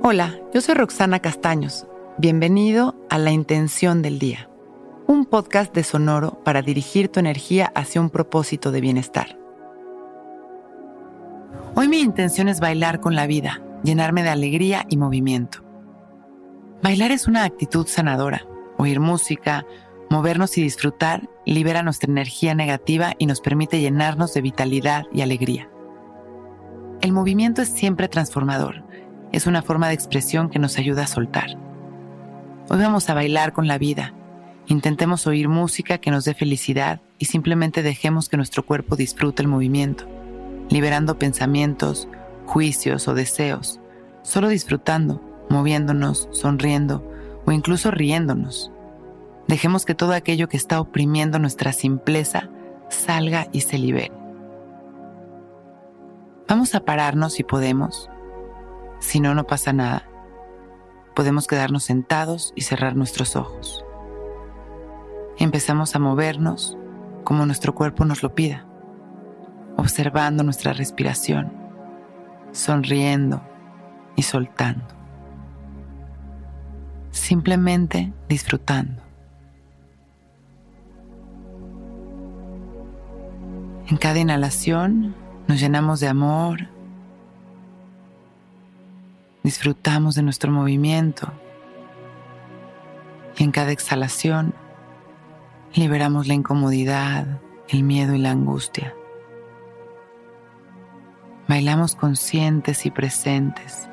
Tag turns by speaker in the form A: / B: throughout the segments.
A: Hola, yo soy Roxana Castaños. Bienvenido a La Intención del Día, un podcast de Sonoro para dirigir tu energía hacia un propósito de bienestar. Hoy mi intención es bailar con la vida, llenarme de alegría y movimiento. Bailar es una actitud sanadora. Oír música, movernos y disfrutar libera nuestra energía negativa y nos permite llenarnos de vitalidad y alegría. El movimiento es siempre transformador. Es una forma de expresión que nos ayuda a soltar. Hoy vamos a bailar con la vida. Intentemos oír música que nos dé felicidad y simplemente dejemos que nuestro cuerpo disfrute el movimiento, liberando pensamientos, juicios o deseos, solo disfrutando, moviéndonos, sonriendo o incluso riéndonos. Dejemos que todo aquello que está oprimiendo nuestra simpleza salga y se libere. Vamos a pararnos si podemos. Si no, no pasa nada. Podemos quedarnos sentados y cerrar nuestros ojos. Empezamos a movernos como nuestro cuerpo nos lo pida, observando nuestra respiración, sonriendo y soltando. Simplemente disfrutando. En cada inhalación nos llenamos de amor, disfrutamos de nuestro movimiento y en cada exhalación liberamos la incomodidad, el miedo y la angustia. Bailamos conscientes y presentes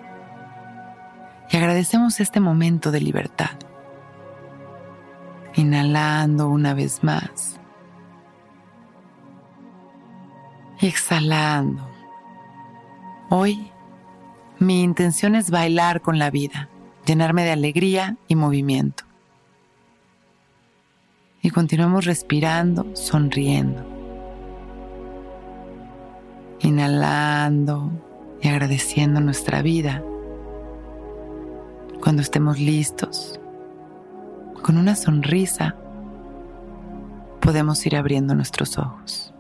A: y agradecemos este momento de libertad. Inhalando una vez más exhalando. Hoy mi intención es bailar con la vida, llenarme de alegría y movimiento. Y continuamos respirando, sonriendo. Inhalando y agradeciendo nuestra vida. Cuando estemos listos, con una sonrisa, podemos ir abriendo nuestros ojos.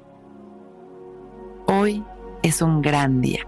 A: Hoy es un gran día.